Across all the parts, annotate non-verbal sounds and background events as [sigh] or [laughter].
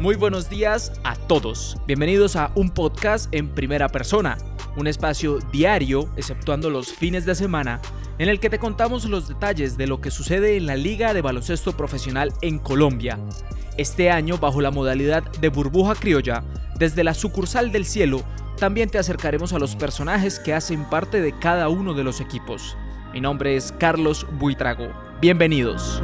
Muy buenos días a todos. Bienvenidos a un podcast en primera persona, un espacio diario, exceptuando los fines de semana, en el que te contamos los detalles de lo que sucede en la Liga de Baloncesto Profesional en Colombia. Este año, bajo la modalidad de burbuja criolla, desde la sucursal del cielo, también te acercaremos a los personajes que hacen parte de cada uno de los equipos. Mi nombre es Carlos Buitrago. Bienvenidos.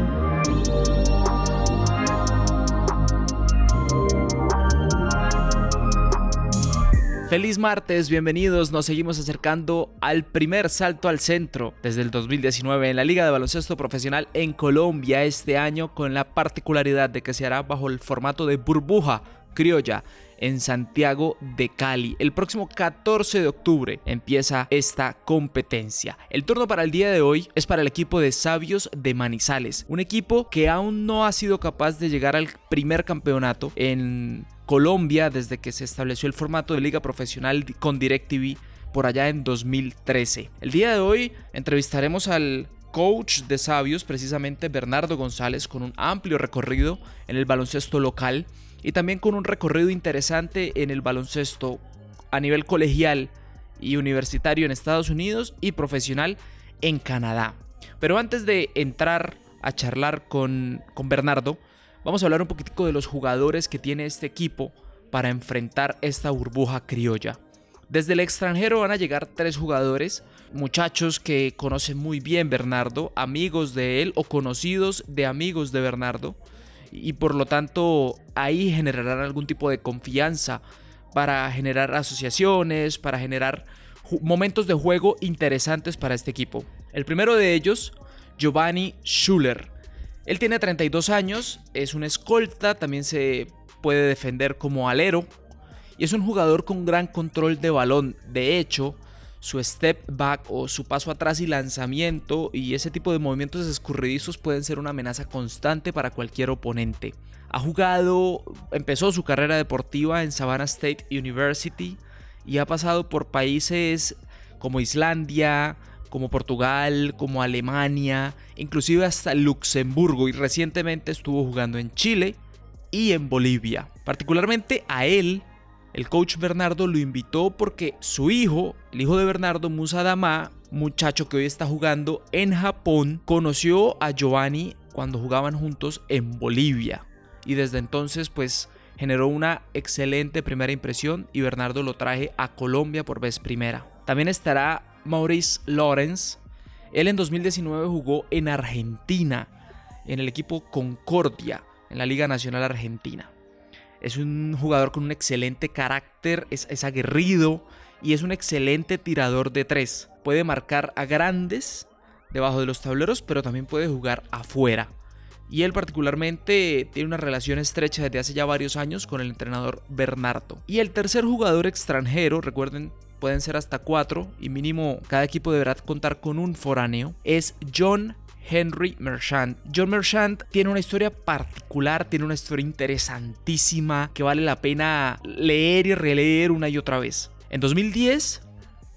Feliz martes, bienvenidos. Nos seguimos acercando al primer salto al centro desde el 2019 en la Liga de Baloncesto Profesional en Colombia este año con la particularidad de que se hará bajo el formato de burbuja criolla en Santiago de Cali. El próximo 14 de octubre empieza esta competencia. El turno para el día de hoy es para el equipo de Sabios de Manizales, un equipo que aún no ha sido capaz de llegar al primer campeonato en Colombia desde que se estableció el formato de liga profesional con DirecTV por allá en 2013. El día de hoy entrevistaremos al coach de Sabios, precisamente Bernardo González, con un amplio recorrido en el baloncesto local y también con un recorrido interesante en el baloncesto a nivel colegial y universitario en Estados Unidos y profesional en Canadá. Pero antes de entrar a charlar con, con Bernardo, Vamos a hablar un poquitico de los jugadores que tiene este equipo para enfrentar esta burbuja criolla. Desde el extranjero van a llegar tres jugadores, muchachos que conocen muy bien Bernardo, amigos de él o conocidos de amigos de Bernardo, y por lo tanto ahí generarán algún tipo de confianza para generar asociaciones, para generar momentos de juego interesantes para este equipo. El primero de ellos, Giovanni Schuller. Él tiene 32 años, es un escolta, también se puede defender como alero y es un jugador con gran control de balón. De hecho, su step back o su paso atrás y lanzamiento y ese tipo de movimientos escurridizos pueden ser una amenaza constante para cualquier oponente. Ha jugado, empezó su carrera deportiva en Savannah State University y ha pasado por países como Islandia, como Portugal, como Alemania, inclusive hasta Luxemburgo y recientemente estuvo jugando en Chile y en Bolivia. Particularmente a él, el coach Bernardo lo invitó porque su hijo, el hijo de Bernardo, Musa Dama, muchacho que hoy está jugando en Japón, conoció a Giovanni cuando jugaban juntos en Bolivia. Y desde entonces pues generó una excelente primera impresión y Bernardo lo traje a Colombia por vez primera. También estará Maurice Lawrence. Él en 2019 jugó en Argentina, en el equipo Concordia, en la Liga Nacional Argentina. Es un jugador con un excelente carácter, es, aguerrido y es un excelente tirador de tres. Puede marcar a grandes debajo de los tableros, pero también puede jugar afuera. Y él particularmente tiene una relación estrecha desde hace ya varios años con el entrenador Bernardo. Y el tercer jugador extranjero, recuerden, pueden ser hasta cuatro y mínimo cada equipo deberá contar con un foráneo, es John Henry Merchant. John Merchant tiene una historia particular, tiene una historia interesantísima que vale la pena leer y releer una y otra vez. En 2010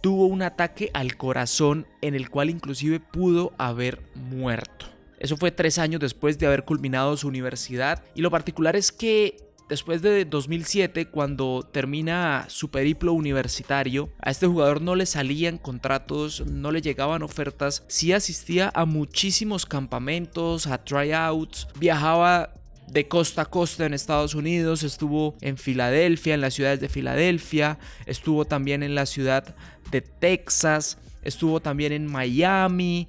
tuvo un ataque al corazón en el cual inclusive pudo haber muerto. Eso fue tres años después de haber culminado su universidad y lo particular es que Después de 2007, cuando termina su periplo universitario, a este jugador no le salían contratos, no le llegaban ofertas, sí asistía a muchísimos campamentos, a tryouts, viajaba de costa a costa en Estados Unidos, estuvo en Filadelfia, en las ciudades de Filadelfia, estuvo también en la ciudad de Texas, estuvo también en Miami,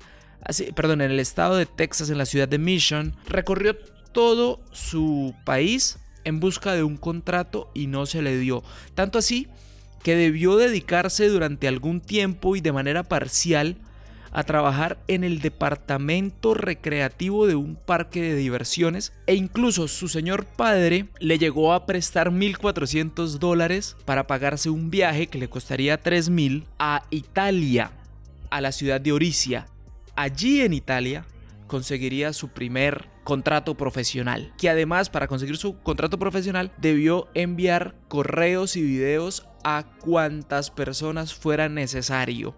perdón, en el estado de Texas, en la ciudad de Mission, recorrió todo su país en busca de un contrato y no se le dio. Tanto así que debió dedicarse durante algún tiempo y de manera parcial a trabajar en el departamento recreativo de un parque de diversiones e incluso su señor padre le llegó a prestar 1.400 dólares para pagarse un viaje que le costaría 3.000 a Italia, a la ciudad de Oricia. Allí en Italia conseguiría su primer contrato profesional, que además para conseguir su contrato profesional debió enviar correos y videos a cuantas personas fuera necesario.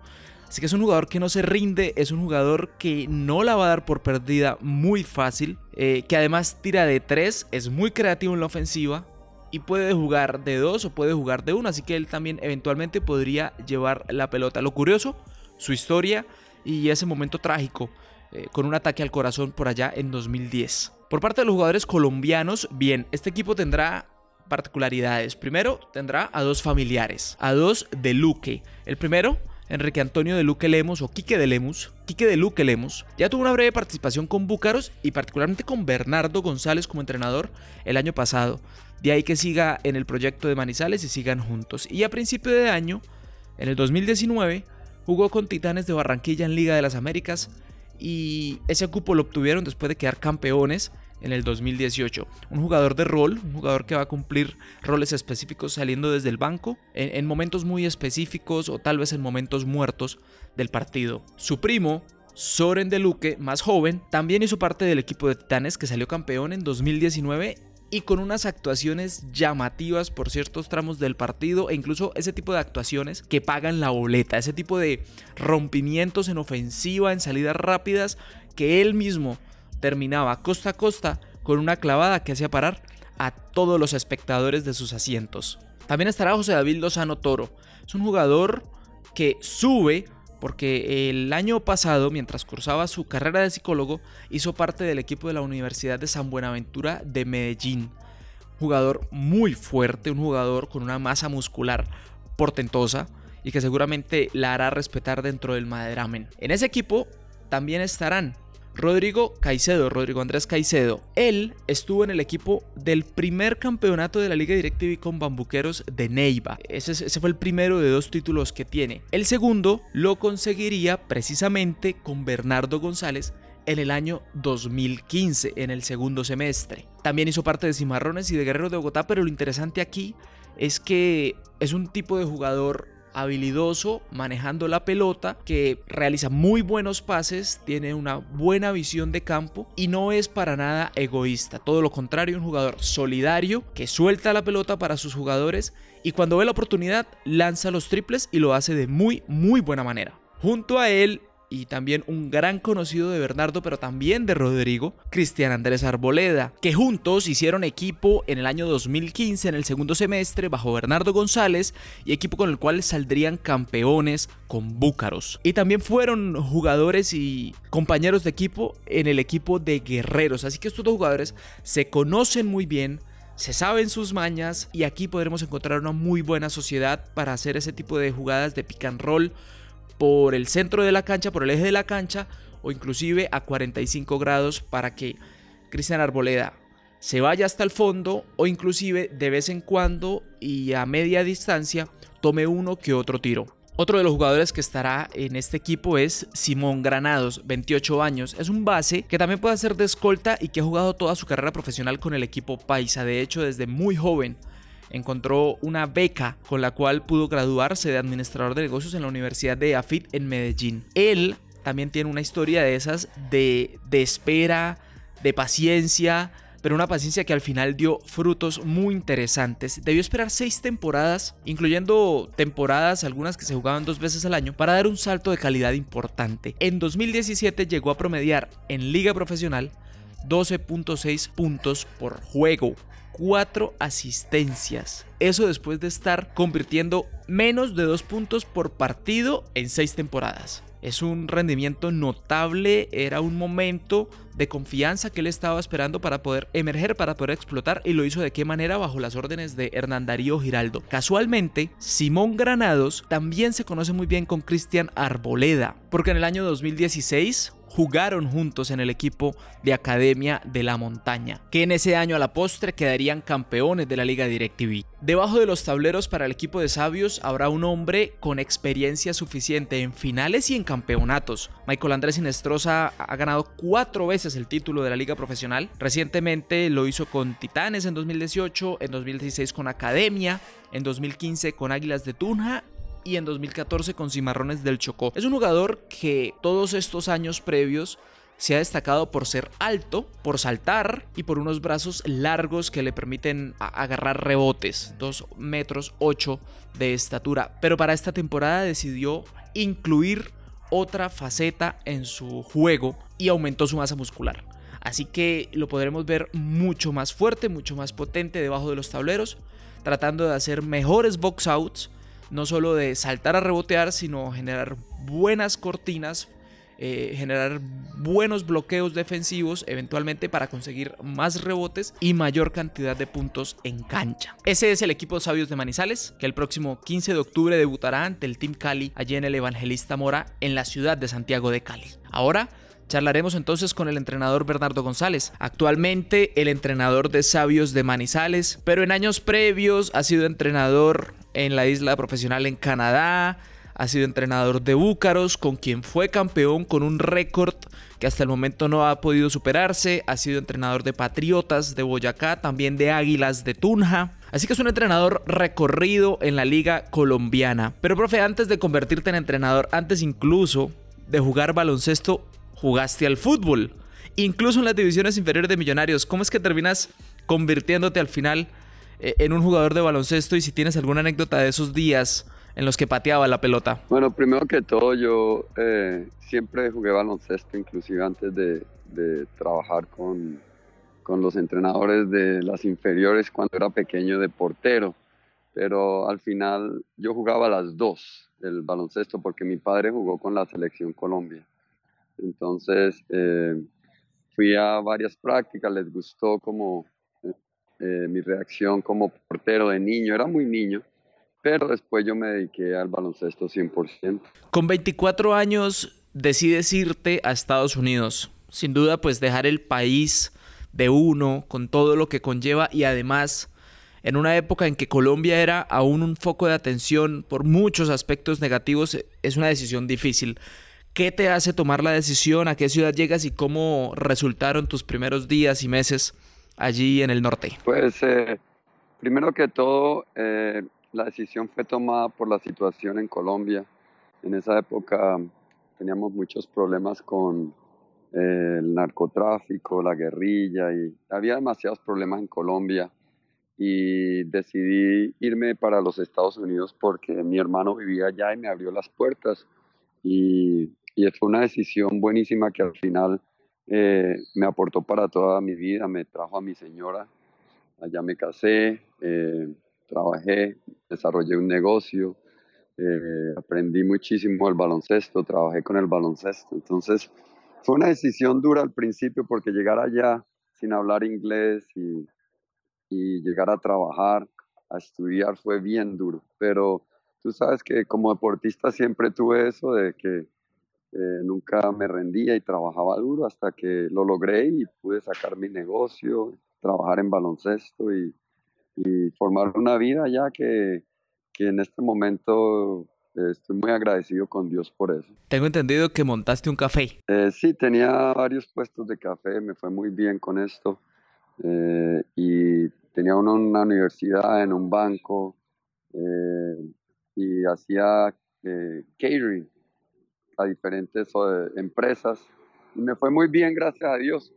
Así que es un jugador que no se rinde, es un jugador que no la va a dar por perdida muy fácil, eh, que además tira de tres, es muy creativo en la ofensiva y puede jugar de dos o puede jugar de uno, así que él también eventualmente podría llevar la pelota. Lo curioso, su historia y ese momento trágico eh, con un ataque al corazón por allá en 2010. Por parte de los jugadores colombianos, bien, este equipo tendrá particularidades. Primero, tendrá a dos familiares, a dos de Luque. El primero, Enrique Antonio de Luque Lemos o Quique de Lemos. Quique de Luque Lemos ya tuvo una breve participación con Búcaros y particularmente con Bernardo González como entrenador el año pasado. De ahí que siga en el proyecto de Manizales y sigan juntos. Y a principio de año, en el 2019, jugó con Titanes de Barranquilla en Liga de las Américas y ese cupo lo obtuvieron después de quedar campeones en el 2018. Un jugador de rol, un jugador que va a cumplir roles específicos saliendo desde el banco en, momentos muy específicos o tal vez en momentos muertos del partido. Su primo, Soren de Luque, más joven, también hizo parte del equipo de Titanes que salió campeón en 2019 y con unas actuaciones llamativas por ciertos tramos del partido e incluso ese tipo de actuaciones que pagan la boleta, ese tipo de rompimientos en ofensiva, en salidas rápidas que él mismo terminaba costa a costa con una clavada que hacía parar a todos los espectadores de sus asientos. También estará José David Lozano Toro. Es un jugador que sube porque el año pasado, mientras cursaba su carrera de psicólogo, hizo parte del equipo de la Universidad de San Buenaventura de Medellín. Jugador muy fuerte, un jugador con una masa muscular portentosa y que seguramente la hará respetar dentro del maderamen. En ese equipo también estarán Rodrigo Caicedo, Rodrigo Andrés Caicedo. Él estuvo en el equipo del primer campeonato de la Liga Directiva con Bambuqueros de Neiva. Ese, ese, fue el primero de dos títulos que tiene. El segundo lo conseguiría precisamente con Bernardo González en el año 2015, en el segundo semestre. También hizo parte de Cimarrones y de Guerrero de Bogotá, pero lo interesante aquí es que es un tipo de jugador habilidoso manejando la pelota, que realiza muy buenos pases, tiene una buena visión de campo y no es para nada egoísta. Todo lo contrario, un jugador solidario que suelta la pelota para sus jugadores y cuando ve la oportunidad lanza los triples y lo hace de muy muy buena manera. Junto a él y también un gran conocido de Bernardo, pero también de Rodrigo, Cristian Andrés Arboleda, que juntos hicieron equipo en el año 2015 en el segundo semestre bajo Bernardo González y equipo con el cual saldrían campeones con Búcaros. Y también fueron jugadores y compañeros de equipo en el equipo de Guerreros, así que estos dos jugadores se conocen muy bien se saben sus mañas y aquí podremos encontrar una muy buena sociedad para hacer ese tipo de jugadas de pick and roll por el centro de la cancha, por el eje de la cancha o inclusive a 45 grados para que Cristian Arboleda se vaya hasta el fondo o inclusive de vez en cuando y a media distancia tome uno que otro tiro. Otro de los jugadores que estará en este equipo es Simón Granados, 28 años. Es un base que también puede hacer de escolta y que ha jugado toda su carrera profesional con el equipo Paisa. De hecho, desde muy joven encontró una beca con la cual pudo graduarse de administrador de negocios en la Universidad de AFIT en Medellín. Él también tiene una historia de esas de, de espera, de paciencia, pero una paciencia que al final dio frutos muy interesantes. Debió esperar seis temporadas, incluyendo temporadas algunas que se jugaban dos veces al año, para dar un salto de calidad importante. En 2017 llegó a promediar en liga profesional 12.6 puntos por juego, cuatro asistencias. Eso después de estar convirtiendo menos de dos puntos por partido en seis temporadas. Es un rendimiento notable, era un momento de confianza que él estaba esperando para poder emerger, para poder explotar y lo hizo de qué manera bajo las órdenes de Hernán Darío Giraldo. Casualmente, Simón Granados también se conoce muy bien con Cristian Arboleda, porque en el año 2016 jugaron juntos en el equipo de Academia de la Montaña, que en ese año a la postre quedarían campeones de la Liga DirecTV. Debajo de los tableros para el equipo de Sabios habrá un hombre con experiencia suficiente en finales y en campeonatos. Michael Andrés Inestrosa ha ganado cuatro veces el título de la Liga Profesional. Recientemente lo hizo con Titanes en 2018, en 2016 con Academia, en 2015 con Águilas de Tunja y en 2014 con Cimarrones del Chocó. Es un jugador que todos estos años previos se ha destacado por ser alto, por saltar y por unos brazos largos que le permiten agarrar rebotes, 2 metros 8 de estatura. Pero para esta temporada decidió incluir otra faceta en su juego y aumentó su masa muscular. Así que lo podremos ver mucho más fuerte, mucho más potente debajo de los tableros, tratando de hacer mejores box outs, no solo de saltar a rebotear, sino generar buenas cortinas, eh, generar buenos bloqueos defensivos, eventualmente para conseguir más rebotes y mayor cantidad de puntos en cancha. Ese es el equipo Sabios de Manizales, que el próximo 15 de octubre debutará ante el Team Cali allí en el Evangelista Mora en la ciudad de Santiago de Cali. Ahora Charlaremos entonces con el entrenador Bernardo González, actualmente el entrenador de Sabios de Manizales, pero en años previos ha sido entrenador en la isla profesional en Canadá, ha sido entrenador de Búcaros, con quien fue campeón con un récord que hasta el momento no ha podido superarse, ha sido entrenador de Patriotas de Boyacá, también de Águilas de Tunja. Así que es un entrenador recorrido en la liga colombiana. Pero profe, antes de convertirte en entrenador, antes incluso de jugar baloncesto, jugaste al fútbol, incluso en las divisiones inferiores de Millonarios. ¿Cómo es que terminas convirtiéndote al final en un jugador de baloncesto y si tienes alguna anécdota de esos días en los que pateaba la pelota? Bueno, primero que todo yo eh, siempre jugué baloncesto, inclusive antes de, trabajar con, con los entrenadores de las inferiores cuando era pequeño de portero pero al final yo jugaba las dos, el baloncesto, porque mi padre jugó con la selección Colombia. Entonces eh, fui a varias prácticas, les gustó como eh, mi reacción como portero de niño, era muy niño, pero después yo me dediqué al baloncesto 100%. Con 24 años decides irte a Estados Unidos, sin duda pues dejar el país de uno con todo lo que conlleva y además en una época en que Colombia era aún un foco de atención por muchos aspectos negativos, es una decisión difícil. ¿Qué te hace tomar la decisión? ¿A qué ciudad llegas y cómo resultaron tus primeros días y meses allí en el norte? Pues eh, primero que todo, eh, la decisión fue tomada por la situación en Colombia. En esa época teníamos muchos problemas con eh, el narcotráfico, la guerrilla y había demasiados problemas en Colombia y decidí irme para los Estados Unidos porque mi hermano vivía allá y me abrió las puertas y y fue una decisión buenísima que al final eh, me aportó para toda mi vida, me trajo a mi señora, allá me casé, eh, trabajé, desarrollé un negocio, eh, aprendí muchísimo el baloncesto, trabajé con el baloncesto, entonces fue una decisión dura al principio porque llegar allá sin hablar inglés y, y llegar a trabajar, a estudiar fue bien duro, pero tú sabes que como deportista siempre tuve eso de que eh, nunca me rendía y trabajaba duro hasta que lo logré y pude sacar mi negocio, trabajar en baloncesto y, formar una vida ya que, que en este momento eh, estoy muy agradecido con Dios por eso. Tengo entendido que montaste un café. Eh, sí, tenía varios puestos de café, me fue muy bien con esto. y tenía uno en una universidad, en un banco, y hacía catering a diferentes empresas y me fue muy bien, gracias a Dios.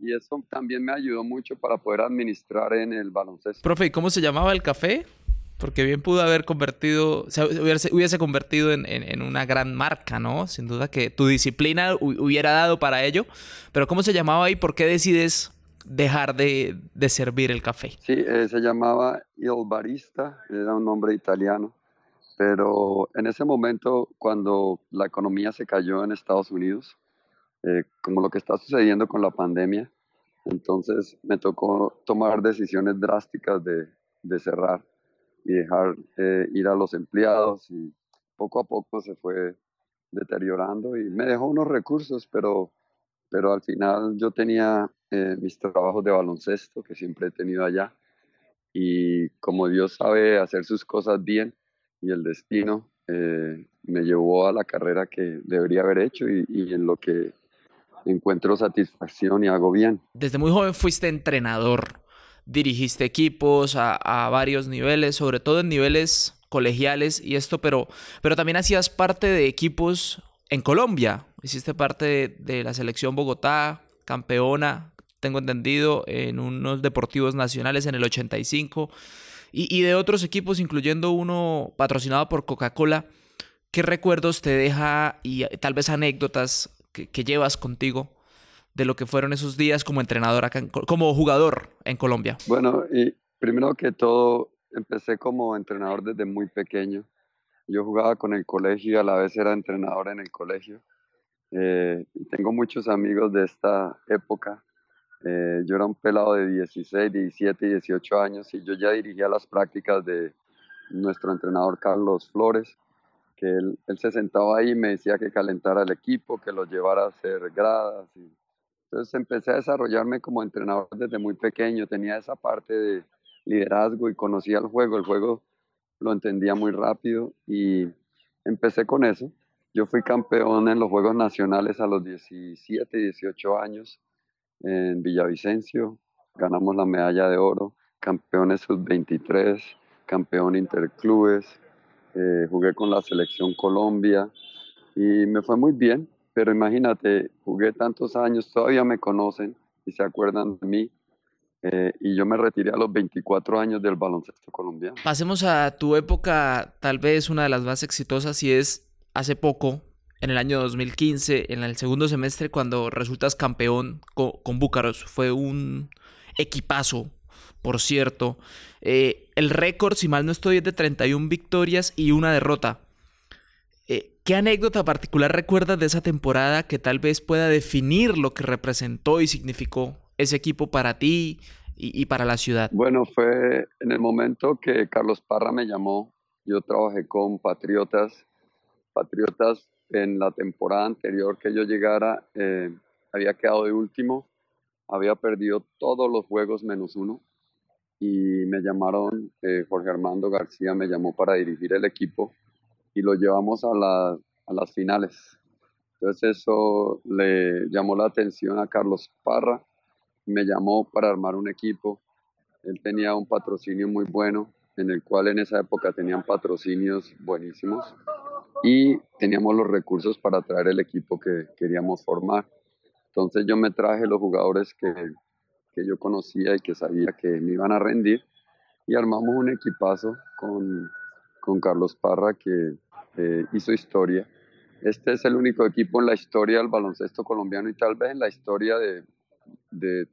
Y eso también me ayudó mucho para poder administrar en el baloncesto. Profe, ¿y cómo se llamaba el café? Porque bien pudo haber convertido, o sea, hubiese, hubiese convertido en, en, una gran marca, ¿no? Sin duda que tu disciplina hubiera dado para ello. Pero ¿cómo se llamaba y por qué decides dejar de, de servir el café? Sí, eh, se llamaba Il Barista, era un nombre italiano. Pero en ese momento, cuando la economía se cayó en Estados Unidos, eh, como lo que está sucediendo con la pandemia, entonces me tocó tomar decisiones drásticas de, de cerrar y dejar eh, ir a los empleados y poco a poco se fue deteriorando y me dejó unos recursos, pero, pero al final yo tenía eh, mis trabajos de baloncesto que siempre he tenido allá y como Dios sabe hacer sus cosas bien, y el destino eh, me llevó a la carrera que debería haber hecho y, en lo que encuentro satisfacción y hago bien. Desde muy joven fuiste entrenador, dirigiste equipos a, varios niveles, sobre todo en niveles colegiales y esto, pero, pero también hacías parte de equipos en Colombia. Hiciste parte de la selección Bogotá, campeona, tengo entendido, en unos deportivos nacionales en el 85 y, de otros equipos, incluyendo uno patrocinado por Coca-Cola. ¿Qué recuerdos te deja y tal vez anécdotas que, llevas contigo de lo que fueron esos días como entrenador acá, como jugador en Colombia? Bueno, y primero que todo, empecé como entrenador desde muy pequeño. Yo jugaba con el colegio y a la vez era entrenador en el colegio. Eh, tengo muchos amigos de esta época. Eh, yo era un pelado de 16, 17, 18 años y yo ya dirigía las prácticas de nuestro entrenador Carlos Flores, que él, se sentaba ahí y me decía que calentara el equipo, que lo llevara a hacer gradas. Y, entonces empecé a desarrollarme como entrenador desde muy pequeño, tenía esa parte de liderazgo y conocía el juego, el juego lo entendía muy rápido y empecé con eso. Yo fui campeón en los Juegos Nacionales a los 17, 18 años en Villavicencio, ganamos la medalla de oro, campeones sub-23, campeón interclubes, eh, jugué con la selección Colombia y me fue muy bien, pero imagínate, jugué tantos años, todavía me conocen y se acuerdan de mí eh, y yo me retiré a los 24 años del baloncesto colombiano. Pasemos a tu época, tal vez una de las más exitosas, y es hace poco, en el año 2015, en el segundo semestre, cuando resultas campeón con, con Búcaros. Fue un equipazo, por cierto. Eh, el récord, si mal no estoy, es de 31 victorias y una derrota. Eh, ¿Qué anécdota particular recuerdas de esa temporada que tal vez pueda definir lo que representó y significó ese equipo para ti y, para la ciudad? Bueno, fue en el momento que Carlos Parra me llamó. Yo trabajé con Patriotas. Patriotas en la temporada anterior que yo llegara eh, había quedado de último, había perdido todos los juegos menos uno y me llamaron, eh, Jorge Armando García me llamó para dirigir el equipo y lo llevamos a, a las finales. Entonces eso le llamó la atención a Carlos Parra me llamó para armar un equipo. Él tenía un patrocinio muy bueno, en el cual en esa época tenían patrocinios buenísimos y teníamos los recursos para traer el equipo que queríamos formar. Entonces yo me traje los jugadores que, que yo conocía y que sabía que me iban a rendir y armamos un equipazo con, con Carlos Parra que eh, hizo historia. Este es el único equipo en la historia del baloncesto colombiano y tal vez en la historia de, de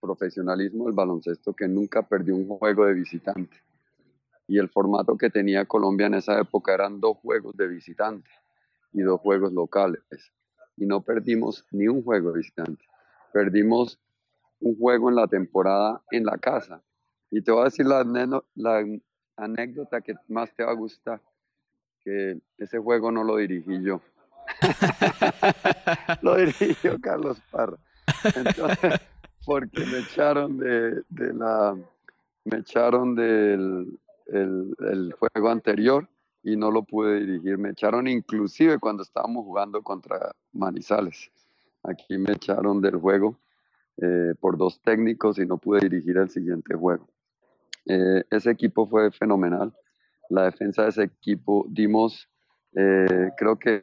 profesionalismo del baloncesto que nunca perdió un juego de visitante. Y el formato que tenía Colombia en esa época eran dos juegos de visitante y dos juegos locales. Y no perdimos ni un juego de visitante. Perdimos un juego en la temporada en la casa. Y te voy a decir la, anécdota que más te va a gustar, que ese juego no lo dirigí yo. [laughs] lo dirigió Carlos Parra. [laughs] Porque me echaron de, la me echaron del el, juego anterior y no lo pude dirigir. Me echaron inclusive cuando estábamos jugando contra Manizales. Aquí me echaron del juego eh, por dos técnicos y no pude dirigir el siguiente juego. Eh, ese equipo fue fenomenal. La defensa de ese equipo dimos, eh, creo que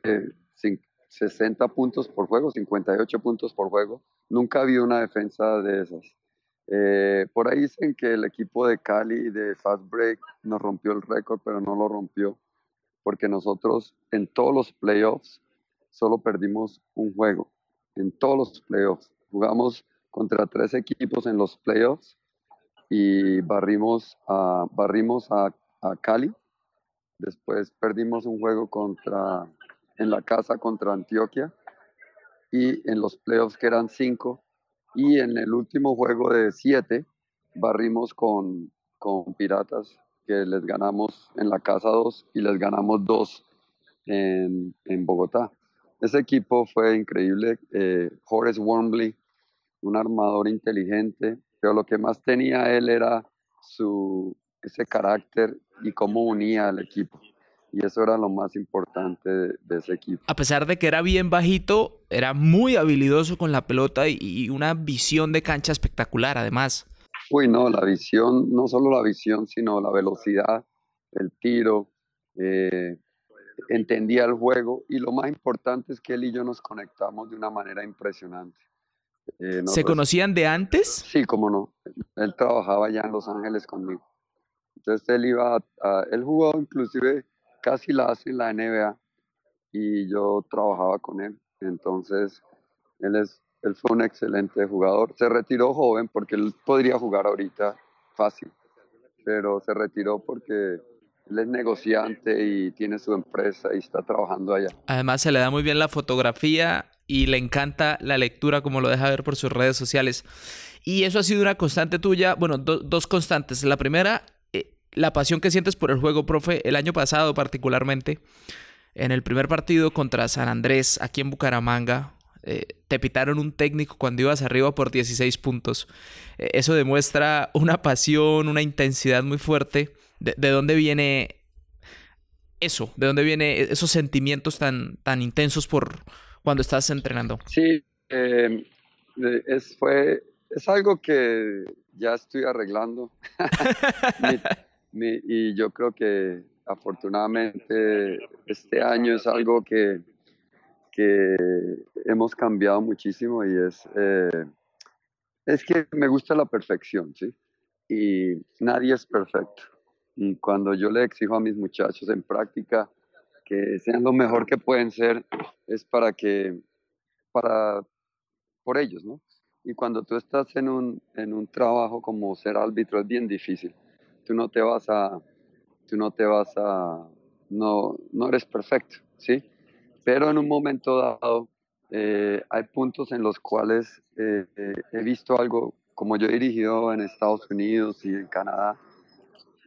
60 puntos por juego, 58 puntos por juego. Nunca había una defensa de esas. Eh, por ahí dicen que el equipo de Cali de Fast Break nos rompió el récord, pero no lo rompió porque nosotros en todos los playoffs solo perdimos un juego. En todos los playoffs. Jugamos contra tres equipos en los playoffs y barrimos a, barrimos a, Cali. Después perdimos un juego contra en la casa contra Antioquia y en los playoffs que eran cinco y en el último juego de siete barrimos con, con Piratas que les ganamos en la casa dos y les ganamos dos en, en Bogotá. Ese equipo fue increíble. Eh, Horace Wormley, un armador inteligente, pero lo que más tenía él era su, ese carácter y cómo unía al equipo y eso era lo más importante de, ese equipo. A pesar de que era bien bajito, era muy habilidoso con la pelota y, una visión de cancha espectacular además. Uy, no, la visión, no solo la visión, sino la velocidad, el tiro, eh, entendía el juego y lo más importante es que él y yo nos conectamos de una manera impresionante. Eh, ¿Se conocían de antes? Sí, cómo no. Él trabajaba ya en Los Ángeles conmigo. Entonces él iba, a, él jugó inclusive casi la hace en la NBA y yo trabajaba con él. Entonces, él es, él fue un excelente jugador. Se retiró joven porque él podría jugar ahorita fácil, pero se retiró porque él es negociante y tiene su empresa y está trabajando allá. Además se le da muy bien la fotografía y le encanta la lectura como lo deja ver por sus redes sociales. Y eso ha sido una constante tuya, bueno, dos constantes. La primera, la pasión que sientes por el juego, profe, el año pasado particularmente, en el primer partido contra San Andrés, aquí en Bucaramanga, eh, te pitaron un técnico cuando ibas arriba por 16 puntos. Eh, eso demuestra una pasión, una intensidad muy fuerte. ¿De, dónde viene eso? ¿De dónde vienen esos sentimientos tan, tan intensos por cuando estás entrenando? Sí, es, fue, es algo que ya estoy arreglando. [laughs] [laughs] y yo creo que afortunadamente este año es algo que, que hemos cambiado muchísimo y es, eh, es que me gusta la perfección, ¿sí? Y nadie es perfecto. Y cuando yo le exijo a mis muchachos en práctica que sean lo mejor que pueden ser, es para que, para, por ellos, ¿no? Y cuando tú estás en un, en un trabajo como ser árbitro es bien difícil. Tú no te vas a, tú no te vas a, no, no eres perfecto, ¿sí? Pero en un momento dado eh, hay puntos en los cuales eh, eh, he visto algo, como yo he dirigido en Estados Unidos y en Canadá,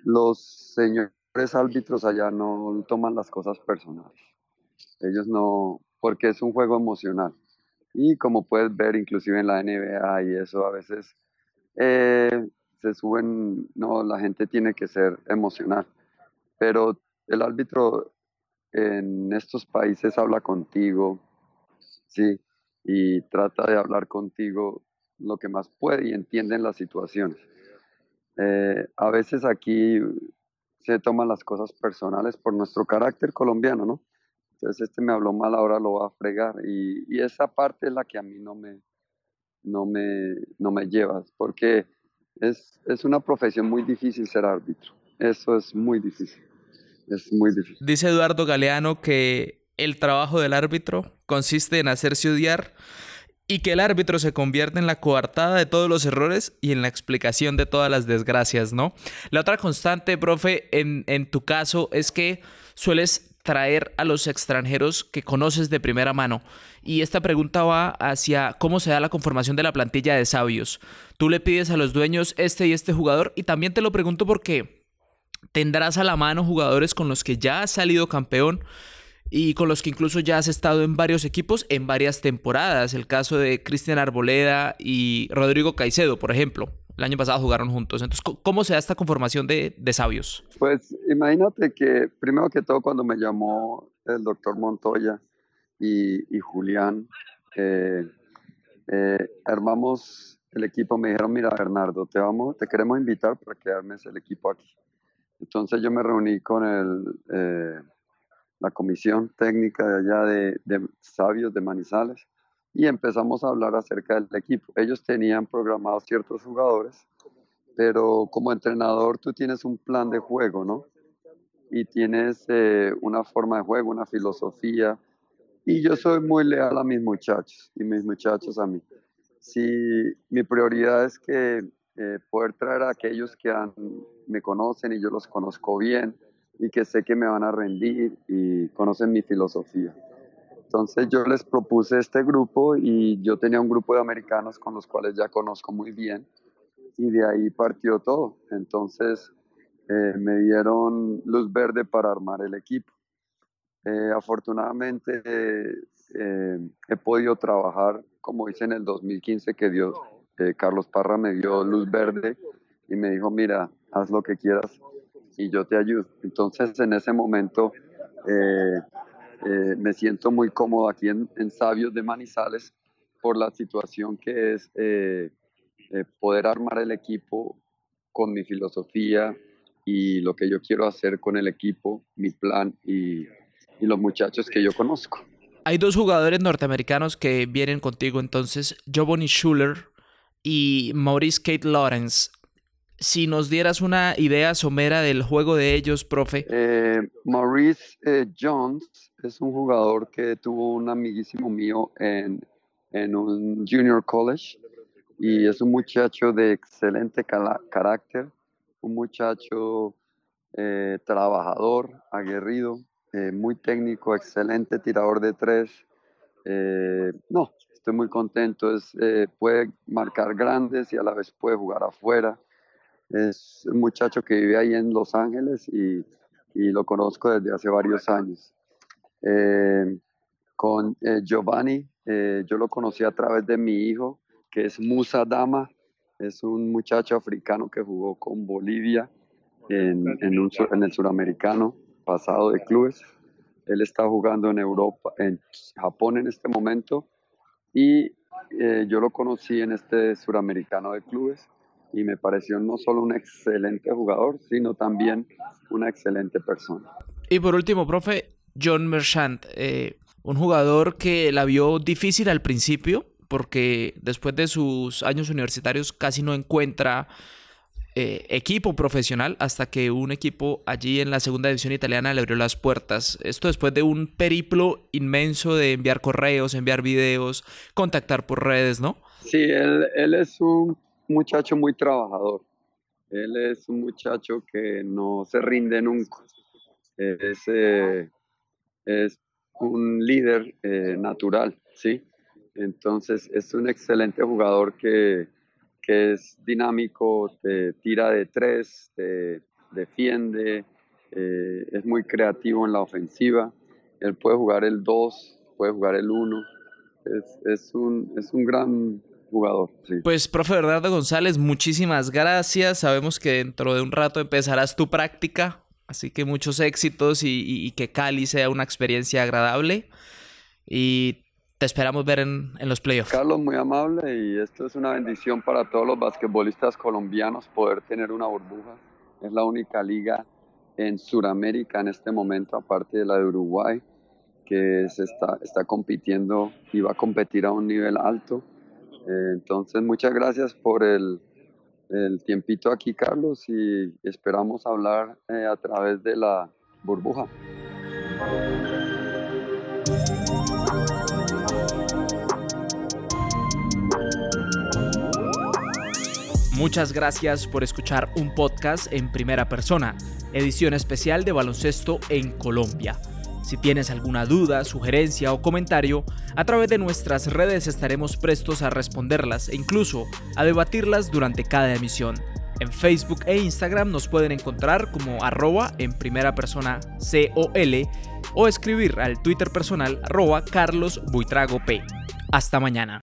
los señores árbitros allá no toman las cosas personales. Ellos no, porque es un juego emocional. Y como puedes ver, inclusive en la NBA y eso, a veces eh, se suben, no, la gente tiene que ser emocional. Pero el árbitro en estos países habla contigo, ¿sí? Y trata de hablar contigo lo que más puede y entienden las situaciones. Eh, a veces aquí se toman las cosas personales por nuestro carácter colombiano, ¿no? Entonces este me habló mal, ahora lo va a fregar. Y, esa parte es la que a mí no me, no me, no me lleva, porque es, es una profesión muy difícil ser árbitro. Eso es muy difícil. Es muy difícil. Dice Eduardo Galeano que el trabajo del árbitro consiste en hacerse odiar y que el árbitro se convierte en la coartada de todos los errores y en la explicación de todas las desgracias, ¿no? La otra constante, profe, en, en tu caso es que sueles traer a los extranjeros que conoces de primera mano. Y esta pregunta va hacia cómo se da la conformación de la plantilla de sabios. Tú le pides a los dueños este y este jugador y también te lo pregunto porque tendrás a la mano jugadores con los que ya has salido campeón y con los que incluso ya has estado en varios equipos en varias temporadas. El caso de Cristian Arboleda y Rodrigo Caicedo, por ejemplo. El año pasado jugaron juntos. Entonces, ¿cómo se da esta conformación de, sabios? Pues imagínate que, primero que todo, cuando me llamó el doctor Montoya y, Julián, eh, eh, armamos el equipo. Me dijeron, mira, Bernardo, te, vamos, te queremos invitar para que armes el equipo aquí. Entonces yo me reuní con el, eh, la comisión técnica de allá de, de sabios de Manizales y empezamos a hablar acerca del equipo. Ellos tenían programados ciertos jugadores, pero como entrenador tú tienes un plan de juego, ¿no? Y tienes eh, una forma de juego, una filosofía. Y yo soy muy leal a mis muchachos y mis muchachos a mí. Si mi prioridad es que eh, poder traer a aquellos que me conocen y yo los conozco bien y que sé que me van a rendir y conocen mi filosofía. Entonces yo les propuse este grupo y yo tenía un grupo de americanos con los cuales ya conozco muy bien y de ahí partió todo. Entonces eh, me dieron luz verde para armar el equipo. Eh, afortunadamente eh, he podido trabajar, como hice en el 2015, que Dios, Carlos Parra me dio luz verde y me dijo, mira, haz lo que quieras y yo te ayudo. Entonces en ese momento eh, me siento muy cómodo aquí en, Sabios de Manizales por la situación que es eh, eh, poder armar el equipo con mi filosofía y lo que yo quiero hacer con el equipo, mi plan y, y los muchachos que yo conozco. Hay dos jugadores norteamericanos que vienen contigo entonces, Giovanni Schuller y Maurice Kate Lawrence si nos dieras una idea somera del juego de ellos, profe. Eh, Maurice eh, Jones es un jugador que tuvo un amiguísimo mío en, en un junior college y es un muchacho de excelente carácter, un muchacho eh, trabajador, aguerrido, eh, muy técnico, excelente tirador de tres. Eh, no, estoy muy contento, es, puede marcar grandes y a la vez puede jugar afuera. Es un muchacho que vive ahí en Los Ángeles y, y lo conozco desde hace varios años. Con Giovanni, yo lo conocí a través de mi hijo, que es Musa Dama, es un muchacho africano que jugó con Bolivia en, en, el suramericano pasado de clubes. Él está jugando en Europa, en Japón en este momento y eh, yo lo conocí en este suramericano de clubes y me pareció no solo un excelente jugador, sino también una excelente persona. Y por último, profe, John Merchant, eh, un jugador que la vio difícil al principio, porque después de sus años universitarios casi no encuentra eh, equipo profesional hasta que un equipo allí en la segunda división italiana le abrió las puertas. Esto después de un periplo inmenso de enviar correos, enviar videos, contactar por redes, ¿no? Sí, él, él es un muchacho muy trabajador. Él es un muchacho que no se rinde nunca. Es, eh, es un líder eh, natural, ¿sí? Entonces es un excelente jugador que, es dinámico, te tira de tres, te defiende, eh, es muy creativo en la ofensiva. Él puede jugar el 2, puede jugar el 1. Es, un, es un gran jugador. Pues, profe Bernardo González, muchísimas gracias. Sabemos que dentro de un rato empezarás tu práctica, así que muchos éxitos y, que Cali sea una experiencia agradable. Y te esperamos ver en, los playoffs. Carlos, muy amable y esto es una bendición para todos los basquetbolistas colombianos poder tener una burbuja. Es la única liga en Sudamérica en este momento, aparte de la de Uruguay, que se está, está compitiendo y va a competir a un nivel alto. Eh, entonces, muchas gracias por el, el, tiempito aquí, Carlos, y esperamos hablar eh, a través de la burbuja. Muchas gracias por escuchar un podcast en primera persona, edición especial de baloncesto en Colombia. Si tienes alguna duda, sugerencia o comentario, a través de nuestras redes estaremos prestos a responderlas e incluso a debatirlas durante cada emisión. En Facebook e Instagram nos pueden encontrar como arroba en primera persona COL o escribir al Twitter personal arroba Carlos Buitrago P. Hasta mañana.